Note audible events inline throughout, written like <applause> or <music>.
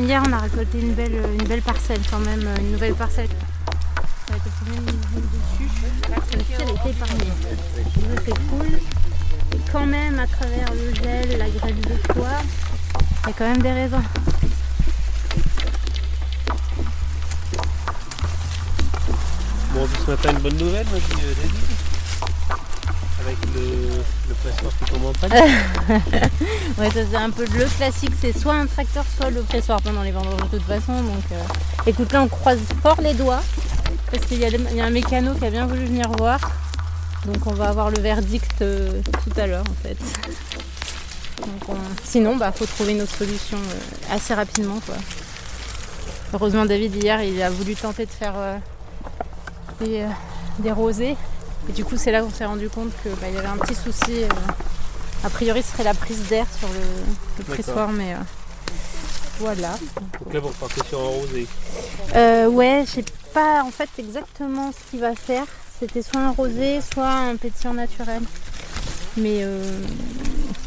Hier, on a récolté une belle, une belle parcelle quand même, une nouvelle parcelle. Ça dessus. A été. Donc, C'est cool. Et quand même, à travers le gel, la grêle de soir, il y a quand même des raisins. Bon, ce matin, une bonne nouvelle, dit euh, David. <laughs> Ouais, ça c'est un peu le classique, c'est soit un tracteur, soit le pressoir pendant les vendanges de toute façon. Donc, euh, écoute, là on croise fort les doigts parce qu'il y, a un mécano qui a bien voulu venir voir. Donc on va avoir le verdict euh, tout à l'heure en fait. Sinon, bah faut trouver une autre solution euh, assez rapidement quoi. Heureusement, David hier il a voulu tenter de faire des, des rosés. Et du coup, c'est là qu'on s'est rendu compte qu'il y avait un petit souci. euh, a priori, ce serait la prise d'air sur le, pressoir, mais euh, voilà. Donc là, vous repartez sur un rosé. Euh, ouais, je sais pas en fait exactement ce qu'il va faire. C'était soit un rosé, soit un pétillant naturel. Mais euh,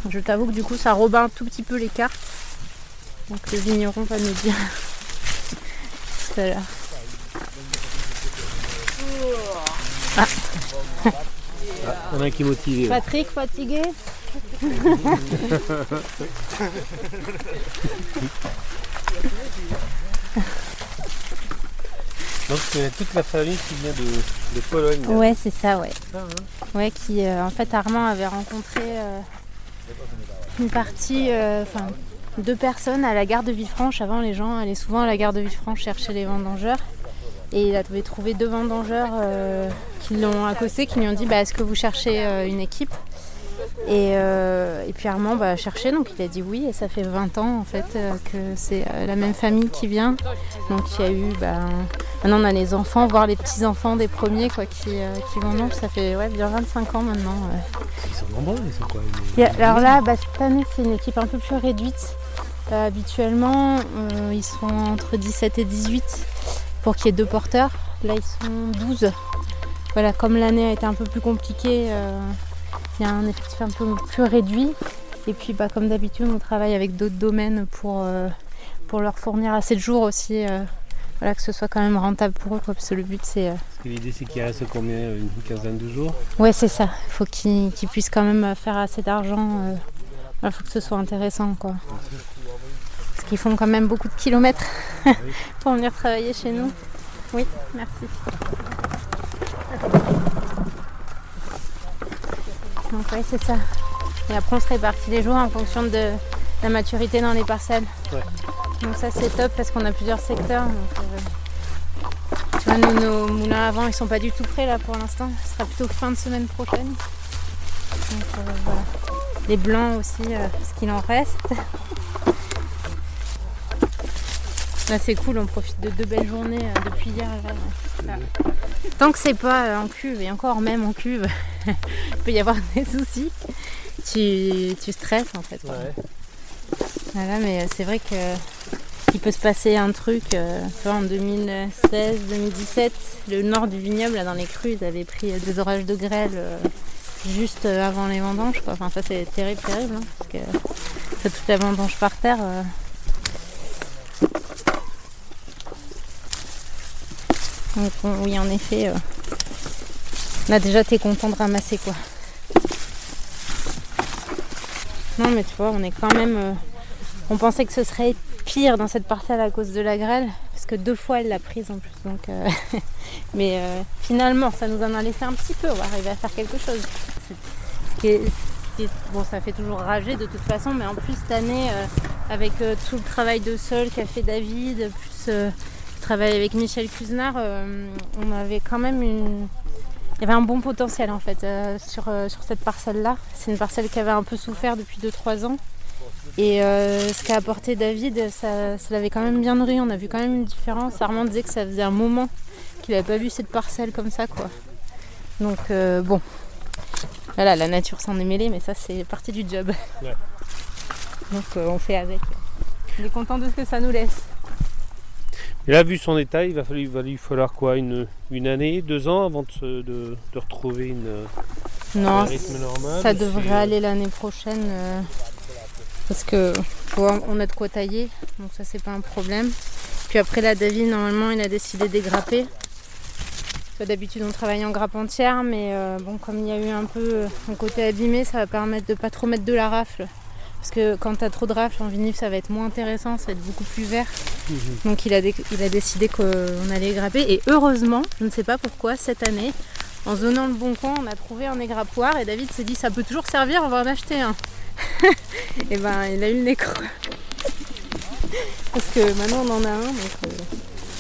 je t'avoue que du coup, ça rebat un tout petit peu les cartes. Donc le vigneron va nous dire <laughs> tout à l'heure. On a un qui est motivé. là. Patrick, fatigué? Donc, c'est toute la famille qui vient de, de Pologne. là. Ouais, c'est ça, ouais. Ça, hein. Ouais, qui euh, en fait Armand avait rencontré euh, une partie, euh, enfin deux personnes à la gare de Villefranche. Avant, les gens allaient souvent à la gare de Villefranche chercher les vendangeurs. Et il avait trouvé deux vendangeurs euh, qui l'ont accosté, qui lui ont dit bah, Est-ce que vous cherchez euh, une équipe? Et, euh, et puis Armand bah, a cherché, donc il a dit oui. Et ça fait 20 ans en fait que c'est la même famille qui vient. Donc il y a eu. bah, Maintenant, on a les enfants, voire les petits-enfants des premiers quoi, qui, qui vendangent. Ça fait ouais, bien 25 ans maintenant. ouais. Ils sont nombreux, ils sont quoi a- alors là, bah, cette année, c'est une équipe un peu plus réduite. Habituellement, ils sont entre 17 et 18 pour qu'il y ait deux porteurs. Là, ils sont 12. Voilà, comme l'année a été un peu plus compliquée, euh, il y a un effectif un peu plus réduit. Et puis, bah, comme d'habitude, on travaille avec d'autres domaines pour, euh, pour leur fournir assez de jours aussi. euh, voilà, que ce soit quand même rentable pour eux, quoi, parce que le but, c'est Parce que l'idée, c'est qu'il reste combien Une quinzaine de jours? Ouais, c'est ça. Il faut qu'ils qu'ils puissent quand même faire assez d'argent. Il faut que ce soit intéressant, quoi. Parce qu'ils font quand même beaucoup de kilomètres <laughs> pour venir travailler chez nous. Oui, merci. Donc ouais, c'est ça. Et après, on se répartit les jours en fonction de la maturité dans les parcelles. Ouais. Donc ça, c'est top parce qu'on a plusieurs secteurs. donc, euh, tu vois, nous, nos moulins avant, ils sont pas du tout prêts là pour l'instant. Ce sera plutôt fin de semaine prochaine. Donc euh, voilà. Les blancs aussi, euh, ce qu'il en reste. Là c'est cool, on profite de deux belles journées euh, depuis hier. là. Tant que c'est pas euh, en cuve, et encore même en cuve, <laughs> il peut y avoir des soucis. Tu, tu stresses en fait. quoi. Voilà, mais euh, c'est vrai que il peut se passer un truc. en 2016-2017, le nord du vignoble, là, dans les crues, ils avaient pris des orages de grêle juste avant les vendanges. Quoi. Enfin, ça c'est terrible, terrible, hein, parce que toute la vendange par terre. Donc, on- oui, en effet, euh, là déjà, t'es content de ramasser quoi. Non, mais tu vois, on est quand même. euh, on pensait que ce serait pire dans cette parcelle à cause de la grêle, parce que deux fois elle l'a prise en plus. Donc, euh, <laughs> mais euh, finalement, ça nous en a laissé un petit peu. On va arriver à faire quelque chose. Bon, ça fait toujours rager de toute façon, mais en plus cette année, euh, avec euh, tout le travail de sol qu'a fait David, plus euh, le travail avec Michel Cuisenard, euh, on avait quand même une il y avait un bon potentiel en fait euh, sur, euh, sur cette parcelle-là. C'est une parcelle qui avait un peu souffert depuis 2-3 ans. Et euh, ce qu'a apporté David, ça, ça l'avait quand même bien nourri. On a vu quand même une différence. Armand disait que ça faisait un moment qu'il n'avait pas vu cette parcelle comme ça. quoi. Donc bon, voilà, la nature s'en est mêlée, mais ça c'est partie du job. Ouais. Donc on fait avec. On est content de ce que ça nous laisse. Et là, vu son état, il va, falloir, il va lui falloir quoi une, une année, deux ans avant de, se- de- de retrouver une, Non, un rythme normal ça devrait euh, aller l'année prochaine. euh, parce que tu vois, on a de quoi tailler, donc ça c'est pas un problème. Puis après là, David, normalement, il a décidé dégrapper. D'habitude, on travaille en grappe entière, mais euh, bon, comme il y a eu un peu euh, un côté abîmé, ça va permettre de pas trop mettre de la rafle. Parce que quand tu as trop de rafle en vinif, ça va être moins intéressant, ça va être beaucoup plus vert. Mhm. Donc il a, dé- il a décidé qu'on allait grapper. Et heureusement, je ne sais pas pourquoi, cette année, en zonant le bon coin, on a trouvé un égrappoir et David s'est dit ça peut toujours servir, on va en acheter un. <laughs> et ben il a eu le nez creux. <laughs> Parce que maintenant on en a un. Donc, euh,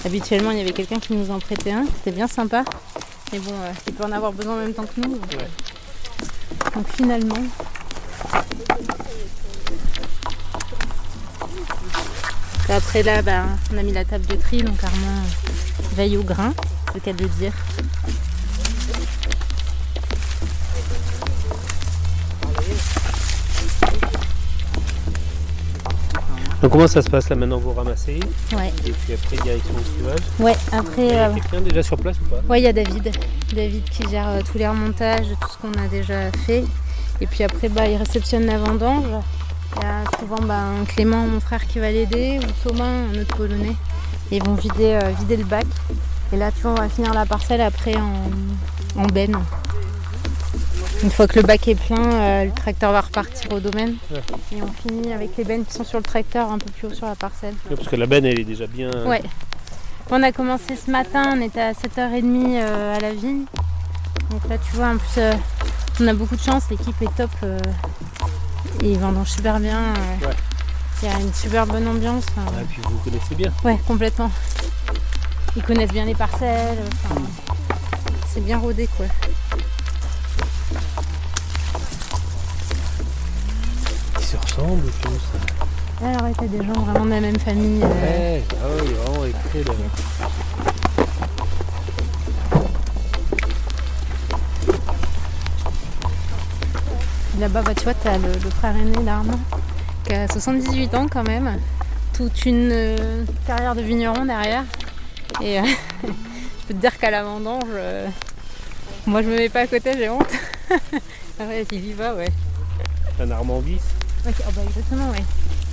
habituellement il y avait quelqu'un qui nous en prêtait un, c'était bien sympa. Mais bon, euh, il peut en avoir besoin en même temps que nous. Donc, Ouais. donc finalement. Après là, bah, on a mis la table de tri, donc Armand veille au grain, c'est le cas de le dire. Donc comment ça se passe là maintenant Vous ramassez? Ouais, et puis après direction au cuvage. ouais Il y après, a euh, quelqu'un déjà sur place ou pas? ouais, il y a David. David qui gère euh, tous les remontages, tout ce qu'on a déjà fait. Et puis après, bah, il réceptionne la vendange. Il y a souvent un Clément, mon frère, qui va l'aider, ou Thomas, un autre polonais. Et ils vont vider, euh, vider le bac. Et là, tu vois, on va finir la parcelle après en, en benne. Une fois que le bac est plein, euh, le tracteur va repartir au domaine. Ouais. Et on finit avec les bennes qui sont sur le tracteur un peu plus haut sur la parcelle. Ouais, Parce que la benne elle est déjà bien. Ouais. On a commencé ce matin, on était à 7h30 euh, à la vigne. Donc là, tu vois, en plus, euh, on a beaucoup de chance, l'équipe est top. Ils vendent super bien. euh, Ouais. Il y a une super bonne ambiance. enfin, Ah, Et puis vous connaissez bien. ouais, complètement. Ils connaissent bien les parcelles. enfin, c'est bien rodé, quoi. Ils se ressemblent tous. Alors, ouais, t'as des gens vraiment de la même famille. euh, Ouais, ah ouais, il est vraiment écrit là. Là-bas, bah, tu vois, tu as le, le frère aîné d'Armand qui a 78 ans quand même. Toute une euh, carrière de vigneron derrière. Et euh, <laughs> je peux te dire qu'à la vendange, euh, moi je me mets pas à côté, j'ai honte. <laughs> Ouais, il y va, ouais. Un Armandis. Ouais, oh bah, exactement, ouais.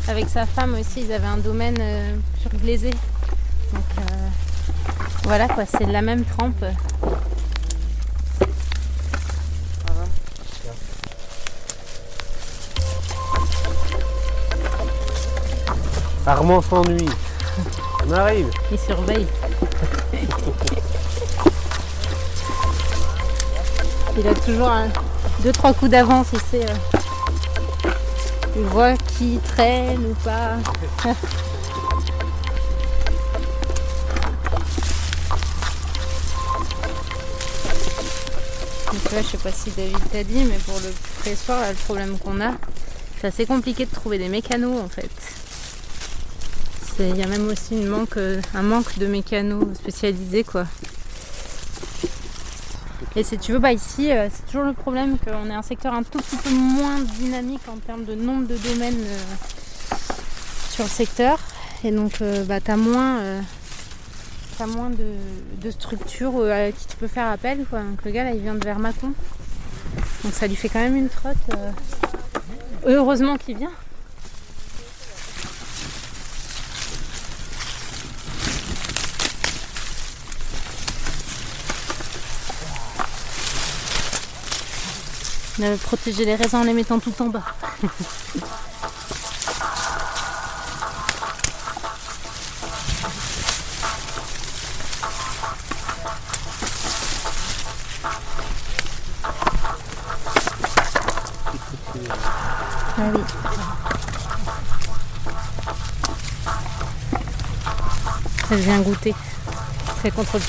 Avec sa femme aussi, ils avaient un domaine euh, sur Glaisé. Donc euh, voilà quoi, c'est la même trempe. Armand s'ennuie. On arrive. Ils surveillent. Il a toujours un, deux trois coups d'avance, il sait. euh, il voit qui traîne ou pas. <laughs> Donc là, je sais pas si David t'a dit, mais pour le pressoir, le problème qu'on a, c'est assez compliqué de trouver des mécanos en fait. Il y a même aussi euh, un manque de mécanos spécialisés quoi. Et si tu veux, bah ici, euh, c'est toujours le problème qu'on est un secteur un tout petit peu moins dynamique en termes de nombre de domaines euh, sur le secteur. Et donc, euh, bah, tu as moins, moins de, structures à qui tu peux faire appel. Quoi. Donc, le gars, là, il vient de Vermacon. Donc, ça lui fait quand même une trotte. Heureusement qu'il vient. Protégé les raisins en les mettant tout en bas. Ah. Ça vient goûter. C'est contrôle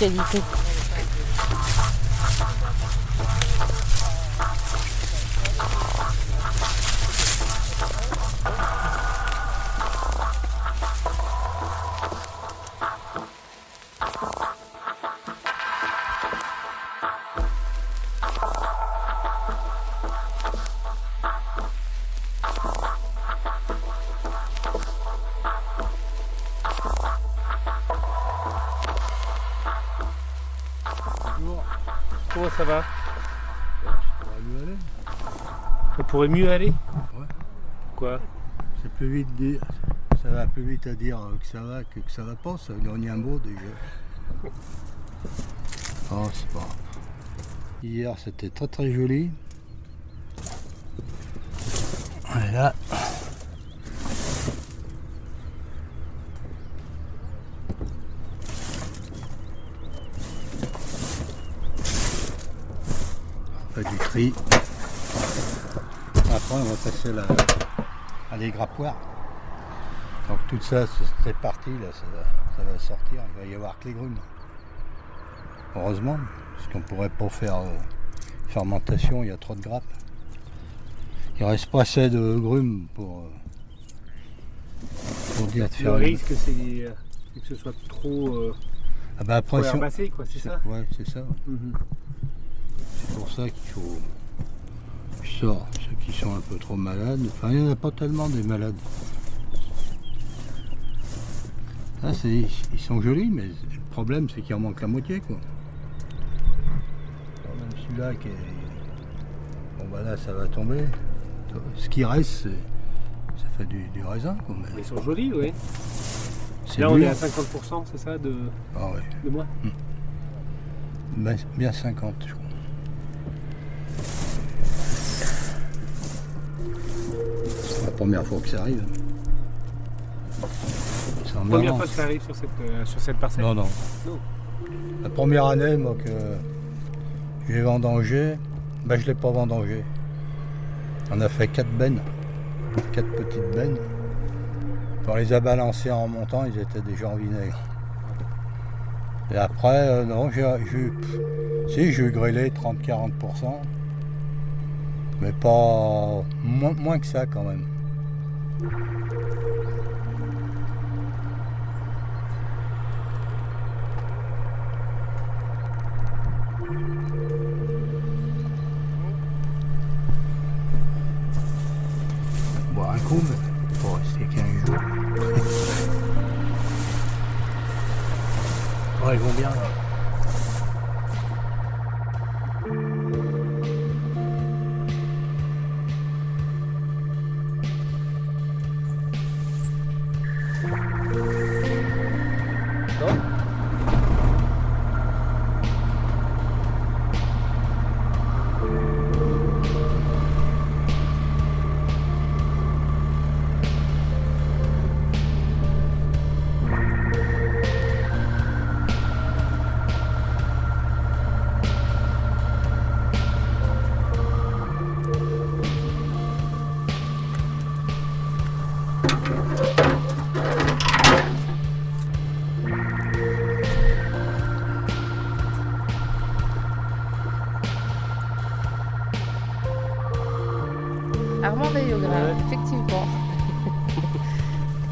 comment ça va. On pourrait mieux aller Ouais. Pourquoi C'est plus vite dire. Ça va plus vite à dire que ça va que que ça va pas. Ça gagne un mot déjà. Oh, c'est pas. Hier, c'était très très joli. Et Après, on va passer la, à les grappoirs. Donc tout ça, c'est- parti, là, ça va, ça va sortir. Il va y avoir que les grumes. Heureusement, parce qu'on pourrait pas faire euh, fermentation, il y a trop de grappes. Il reste pas assez de grumes pour, euh, pour dire de Le faire risque, c'est euh, que ce soit trop, Ah bah trop après, herbacé, quoi, c'est ça? Ouais, c'est ça. Mhm. C'est pour ça qu'il faut. Je sors ceux qui sont un peu trop malades. Enfin, il n'y en a pas tellement des malades. C'est, ils sont jolis, mais le problème, c'est qu'il en manque la moitié, quoi. Alors, même celui-là qui est. Bon, bah là, ça va tomber. Ce qui reste, c'est- ça fait du, du raisin, quoi. mais Ils sont jolis, oui. c'est Là, on est à 50%, c'est ça, de, Ah ouais, de moi bien, bien 50, je crois. Première fois que ça arrive. C'est en Première fois que ça arrive sur cette, euh, sur cette parcelle. Non, non. Non. La première année, moi, que j'ai vendangé, ben, je ne l'ai pas vendangé. On a fait quatre bennes, quatre petites bennes. Quand on les a balancées en montant, ils étaient déjà en vinaigre. Et après, euh, non, j'ai si, j'ai grillé 30-40%, mais pas moins, moins que ça quand même. Ils vont bien. là.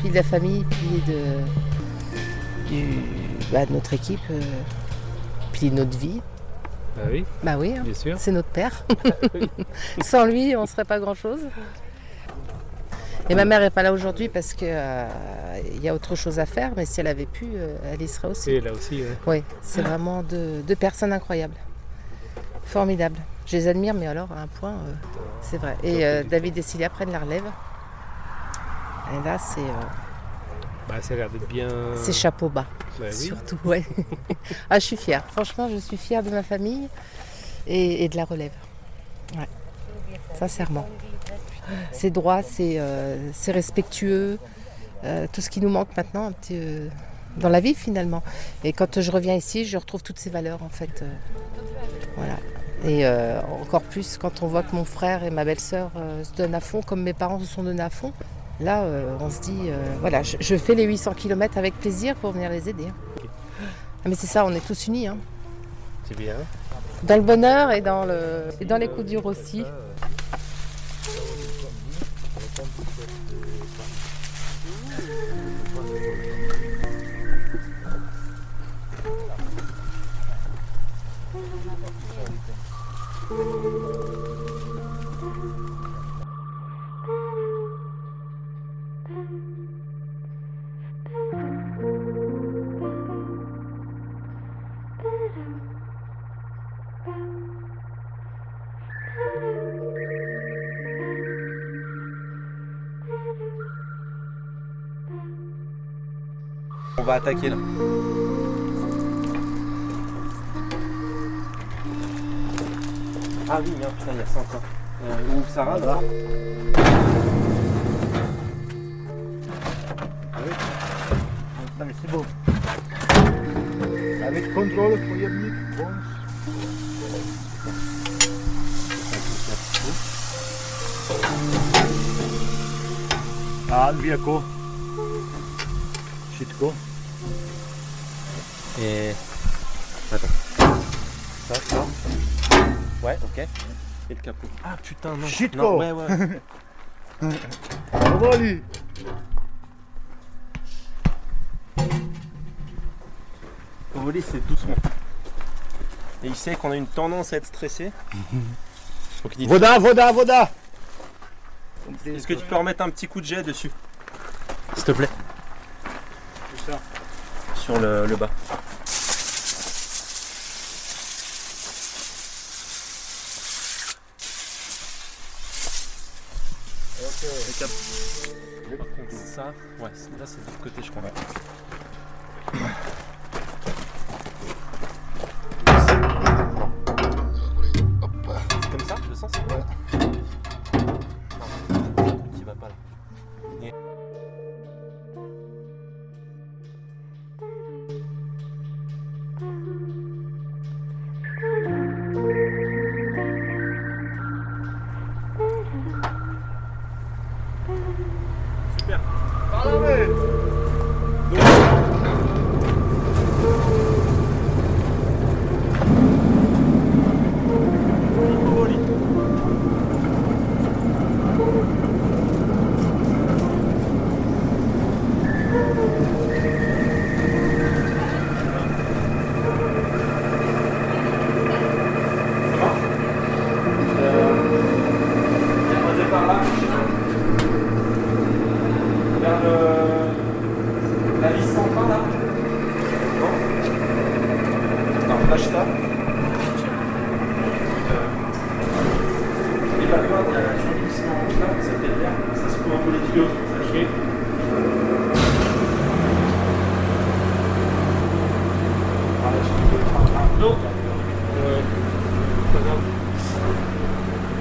Puis de la famille, puis de, du- bah, de notre équipe, euh, puis notre vie. Bah oui, Bah oui, hein, bien sûr. c'est notre père. <laughs> <laughs> Sans lui, on ne serait pas grand-chose. Et ma mère n'est pas là aujourd'hui parce qu'il y a autre chose à faire, mais si elle avait pu, euh, elle y serait aussi. C'est là aussi, ouais. Oui, c'est vraiment deux, deux personnes incroyables. Formidables. Je les admire, mais alors à un point, euh, c'est vrai. Et euh, David et Cilia prennent la relève. Et là, c'est euh, Bah, ça a l'air d'être bien. c'est chapeau bas, Bah oui. surtout. Ouais. <laughs> ah, je suis fière. Franchement, je suis fière de ma famille et, et de la relève. Ouais. Sincèrement. C'est droit, c'est euh, respectueux. euh, tout ce qui nous manque maintenant un petit, euh, dans la vie finalement. Et quand je reviens ici, je retrouve toutes ces valeurs en fait. voilà. Et encore plus quand on voit que mon frère et ma belle-sœur se donnent à fond, comme mes parents se sont donnés à fond. Là, euh, on se dit, euh, voilà, je, je fais les 800 km avec plaisir pour venir les aider. hein. Ah, mais c'est ça, on est tous unis. hein. C'est bien. Dans le bonheur et dans, le, et dans les coups durs aussi. Va attaquer là. Ah oui, merde, putain, il y a ça encore. Euh, où ça rase Voilà. Non mais c'est bon. Avec contrôle, pojemnik, włącz. A, wieko. Sitko. Et. Attends. Ça, ça. Ouais, ok. Et le capot. Ah putain, non. Shit, non, quoi. ouais, ouais. Faut voler, c'est doucement. Et il sait qu'on a une tendance à être stressé. Donc il dit Woda, woda, woda. Est-ce que tu peux remettre un petit coup de jet dessus S'il te plaît. Sur le, le bas. Par contre, ça, ouais, là c'est de l'autre côté, je crois.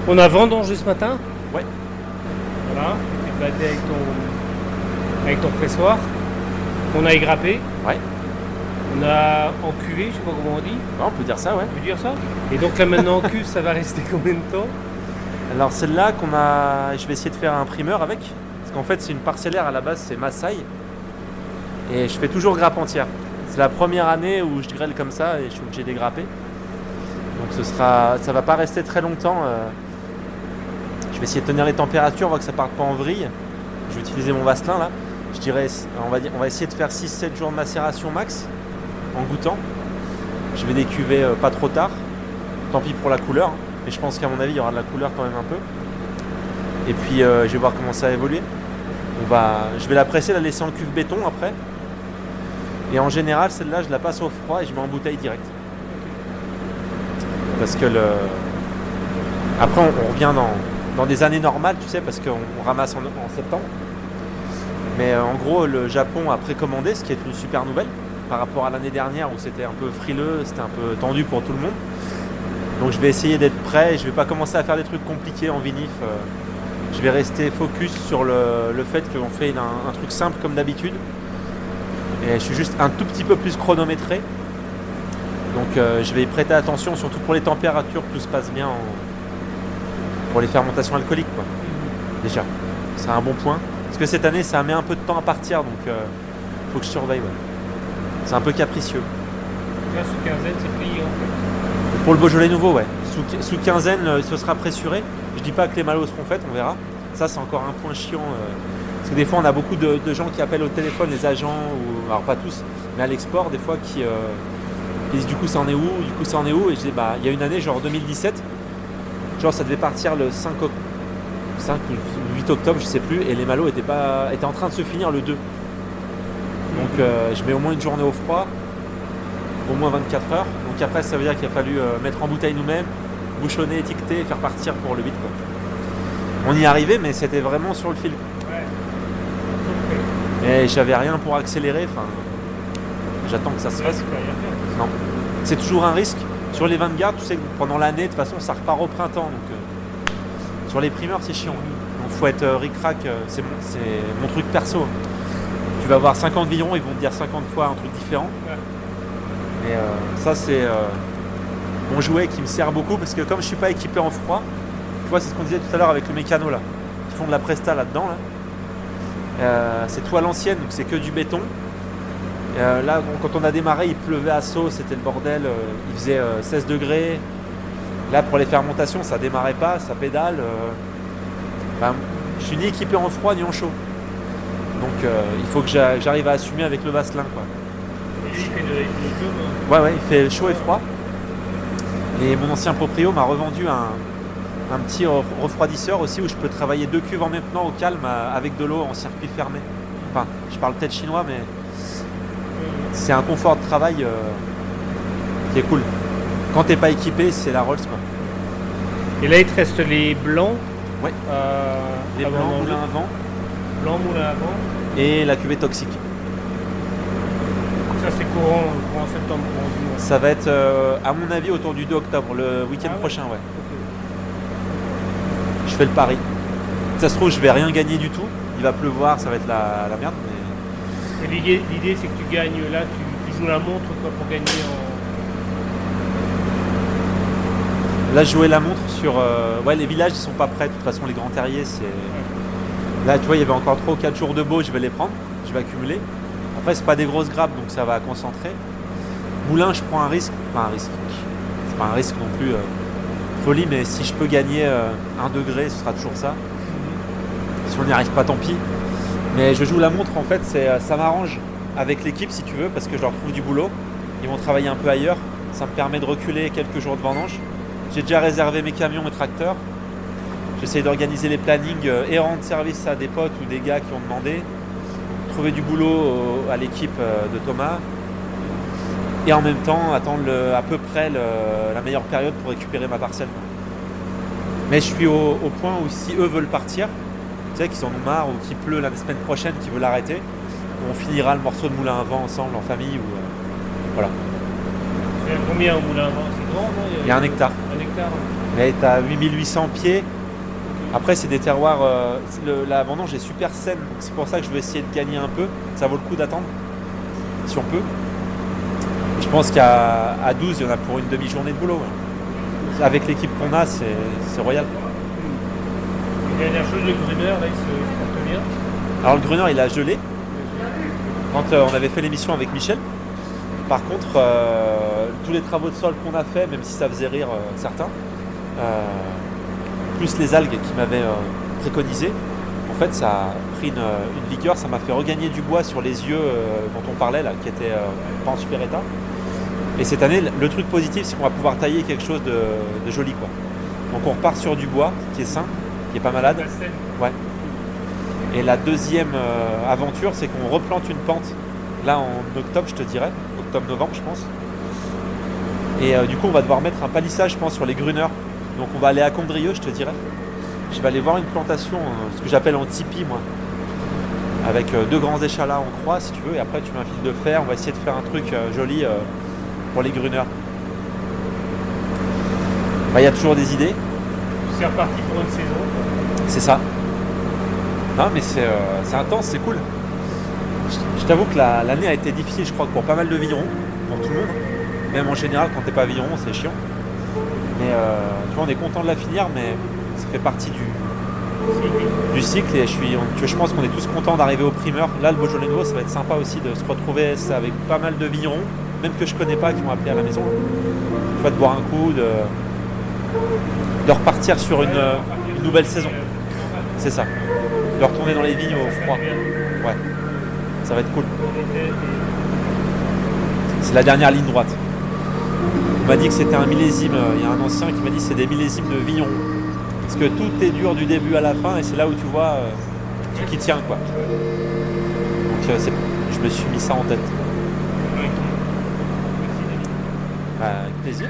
On a vendangé ce matin. Ouais. Voilà. Tu t'es baladé avec ton, avec ton pressoir. On a égrappé. Ouais. On a encuvé, je sais pas comment on dit. Ouais, on peut dire ça, ouais. On peut dire ça Et donc là maintenant en cuve, ça va rester <laughs> combien de temps? Alors celle-là qu'on a, je vais essayer de faire un primeur avec, parce qu'en fait c'est une parcellaire à la base, c'est Maasai, et je fais toujours grappe entière. C'est la première année où je grêle comme ça et je suis obligé de grapper. Donc ce sera, ça va pas rester très longtemps. euh. Je vais essayer de tenir les températures, on voit que ça part pas en vrille. Je vais utiliser mon Vaseline là. Je dirais, on va, on va essayer de faire 6-7 jours de macération max en goûtant. Je vais décuver euh, pas trop tard. Tant pis pour la couleur. Mais je pense qu'à mon avis, il y aura de la couleur quand même un peu. Et puis, euh, je vais voir comment ça va évoluer. On va, je vais la presser, la laisser en cuve béton après. Et en général, celle-là, je la passe au froid et je mets en bouteille direct. Parce que le. Après, on revient dans, dans des années normales, tu sais, parce qu'on on ramasse en, en septembre. Mais euh, en gros, le Japon a précommandé, ce qui est une super nouvelle par rapport à l'année dernière où c'était un peu frileux, c'était un peu tendu pour tout le monde. Donc je vais essayer d'être prêt et je vais pas commencer à faire des trucs compliqués en vinif. euh, Je vais rester focus sur le, fait qu'on fait un, truc simple comme d'habitude. Et je suis juste un tout petit peu plus chronométré. Donc euh, je vais y prêter attention, surtout pour les températures, tout se passe bien en- pour les fermentations alcooliques. Quoi. Déjà, c'est un bon point. Parce que cette année, ça met un peu de temps à partir, donc il faut que je surveille. ouais. C'est un peu capricieux. Là, sous quinzaine, c'est plié en fait. Pour le Beaujolais nouveau, ouais. Sous, sous quinzaine, euh, ce sera pressuré. Je dis pas que les malos seront faites, on verra. Ça, c'est encore un point chiant. euh, parce que des fois, on a beaucoup de, de gens qui appellent au téléphone, les agents, ou alors pas tous, mais à l'export, des fois, qui, euh, qui disent du coup, ça en est où Du coup, ça en est où? Et je dis, bah, il y a une année, genre 2017, genre ça devait partir le 5, oc- 5 ou 8 octobre, je sais plus, et les malos étaient, pas, étaient en train de se finir le 2. Donc, euh, je mets au moins une journée au froid, au moins 24 heures. Donc après, ça veut dire qu'il a fallu euh, mettre en bouteille nous-mêmes, bouchonner, étiqueter et faire partir pour le 8. Quoi. On y arrivait, mais c'était vraiment sur le fil. Ouais. Et j'avais rien pour accélérer. Enfin, J'attends que ça se fasse. faire. C'est toujours un risque. Sur les 20 gardes, tu sais que pendant l'année, de toute façon, ça repart au printemps. Donc, euh, sur les primeurs, c'est chiant. Donc, faut être euh, ric-rac. euh, c'est mon, truc perso. Tu vas avoir 50 vignerons, ils vont te dire 50 fois un truc différent. Mais ça, c'est mon jouet qui me sert beaucoup parce que comme je suis pas équipé en froid, tu vois, c'est ce qu'on disait tout à l'heure avec le mécano là. Ils font de la presta là-dedans. Là. Euh, c'est toile ancienne, donc c'est que du béton. Euh, là, quand on a démarré, il pleuvait à saut, c'était le bordel. euh, il faisait euh, 16 degrés. Là, pour les fermentations, ça démarrait pas, ça pédale. euh. Ben, je suis ni équipé en froid ni en chaud. Donc, euh, il faut que j'a- j'arrive à assumer avec le Vasselin. Quoi. Et lui, il fait de, hein. Ouais, ouais, il fait chaud et froid. Et mon ancien proprio m'a revendu un, un petit re- refroidisseur aussi où je peux travailler deux cuves en même temps au calme euh, avec de l'eau en circuit fermé. Enfin, je parle peut-être chinois, mais c'est un confort de travail euh, qui est cool. Quand t'es pas équipé, c'est la Rolls quoi. Et là, il te reste les blancs. Ouais. Euh, Les blancs, moulin avant Blanc, moulin avant. et la cuvée toxique. Ça, c'est courant, courant septembre, courant mois. Ça va être, euh, à mon avis, autour du 2 octobre, le week-end Ah ouais prochain, ouais. Je fais le pari. Ça se trouve, je vais rien gagner du tout. Il va pleuvoir, ça va être la, la merde. Mais... L'idée, c'est que tu gagnes là, tu, joues la montre quoi, pour gagner en. Là, jouais la montre sur. euh, Ouais, les villages, ils sont pas prêts. De toute façon, les grands terriers, c'est. Là, tu vois, il y avait encore 3 ou 4 jours de beau, je vais les prendre. Je vais accumuler. Après, c'est pas des grosses grappes, donc ça va concentrer. Moulin, je prends un risque. Enfin, un risque. C'est pas un risque non plus. euh, folie, mais si je peux gagner euh, un degré, ce sera toujours ça. Si on n'y arrive pas, tant pis. Mais je joue la montre, en fait, euh, ça m'arrange avec l'équipe, si tu veux, parce que je leur trouve du boulot. Ils vont travailler un peu ailleurs. Ça me permet de reculer quelques jours de vendange. J'ai déjà réservé mes camions et tracteurs. J'essaye d'organiser les plannings euh, et rendre service à des potes ou des gars qui ont demandé. Trouver du boulot au- à l'équipe euh, de Thomas. Et en même temps, attendre à peu près la meilleure période pour récupérer ma parcelle. Mais je suis au point où si eux veulent partir, tu sais, qu'ils en ont marre ou qu'il pleut la semaine prochaine, qu'ils veulent arrêter, on finira le morceau de moulin à vent ensemble en famille. Ou, euh, Tu as combien au moulin avant C'est grand, non il y a un hectare. Un hectare. Mais tu as 8800 pieds. Après, c'est des terroirs. euh, le- la vendange est super saine. C'est pour ça que je veux essayer de gagner un peu. Ça vaut le coup d'attendre, si on peut. Et je pense qu'à à 12, il y en a pour une demi-journée de boulot. ouais. Avec l'équipe qu'on a, c'est c'est royal. Une dernière chose, le Gruner, il se. Alors, le Gruner, il a gelé. Quand euh, on avait fait l'émission avec Michel. Par contre, euh, tous les travaux de sol qu'on a fait, même si ça faisait rire euh, certains, plus les algues qui m'avaient préconisé, en fait, ça a pris une, vigueur, ça m'a fait regagner du bois sur les yeux dont on parlait, là, qui étaient euh, pas en super état. Et cette année, le truc positif, c'est qu'on va pouvoir tailler quelque chose de, de joli. Quoi. Donc on repart sur du bois qui est sain, qui est pas malade. La scène. Et la deuxième euh, aventure, c'est qu'on replante une pente, là en octobre, je te dirais, octobre-novembre, je pense. Et euh, du coup, on va devoir mettre un palissage, je pense, sur les gruneurs. Donc on va aller à Condrieux, je te dirais. Je vais aller voir une plantation, euh, ce que j'appelle en tipi, moi. Avec deux grands échalas en croix, si tu veux, et après tu mets un fil de fer. On va essayer de faire un truc joli pour les gruneurs. Bah, Il y a toujours des idées. C'est pour une saison. C'est ça. Non, mais c'est euh, intense, c'est cool. Je, t'avoue que la- l'année a été difficile, je crois, pour pas mal de vignerons, pour tout le monde. Même en général, quand t'es pas vigneron, c'est chiant. Mais euh, tu vois, on est content de la finir, mais ça fait partie du, du cycle et je, suis, je pense qu'on est tous contents d'arriver au primeur. Là, le Beaujolais nouveau, ça va être sympa aussi de se retrouver avec pas mal de vignerons, même que je connais pas, qui m'ont appelé à la maison. Tu vois, de boire un coup, de, de repartir sur une, nouvelle saison. C'est ça. De retourner dans les vignes au froid. Ouais. Ça va être cool. C'est la dernière ligne droite. On m'a dit que c'était un millésime. Il y a un ancien qui m'a dit que c'est des millésimes de vignerons. Parce que tout est dur du début à la fin et c'est là où tu vois euh, ce qui tient quoi. Donc euh, je me suis mis ça en tête. Bah, avec plaisir.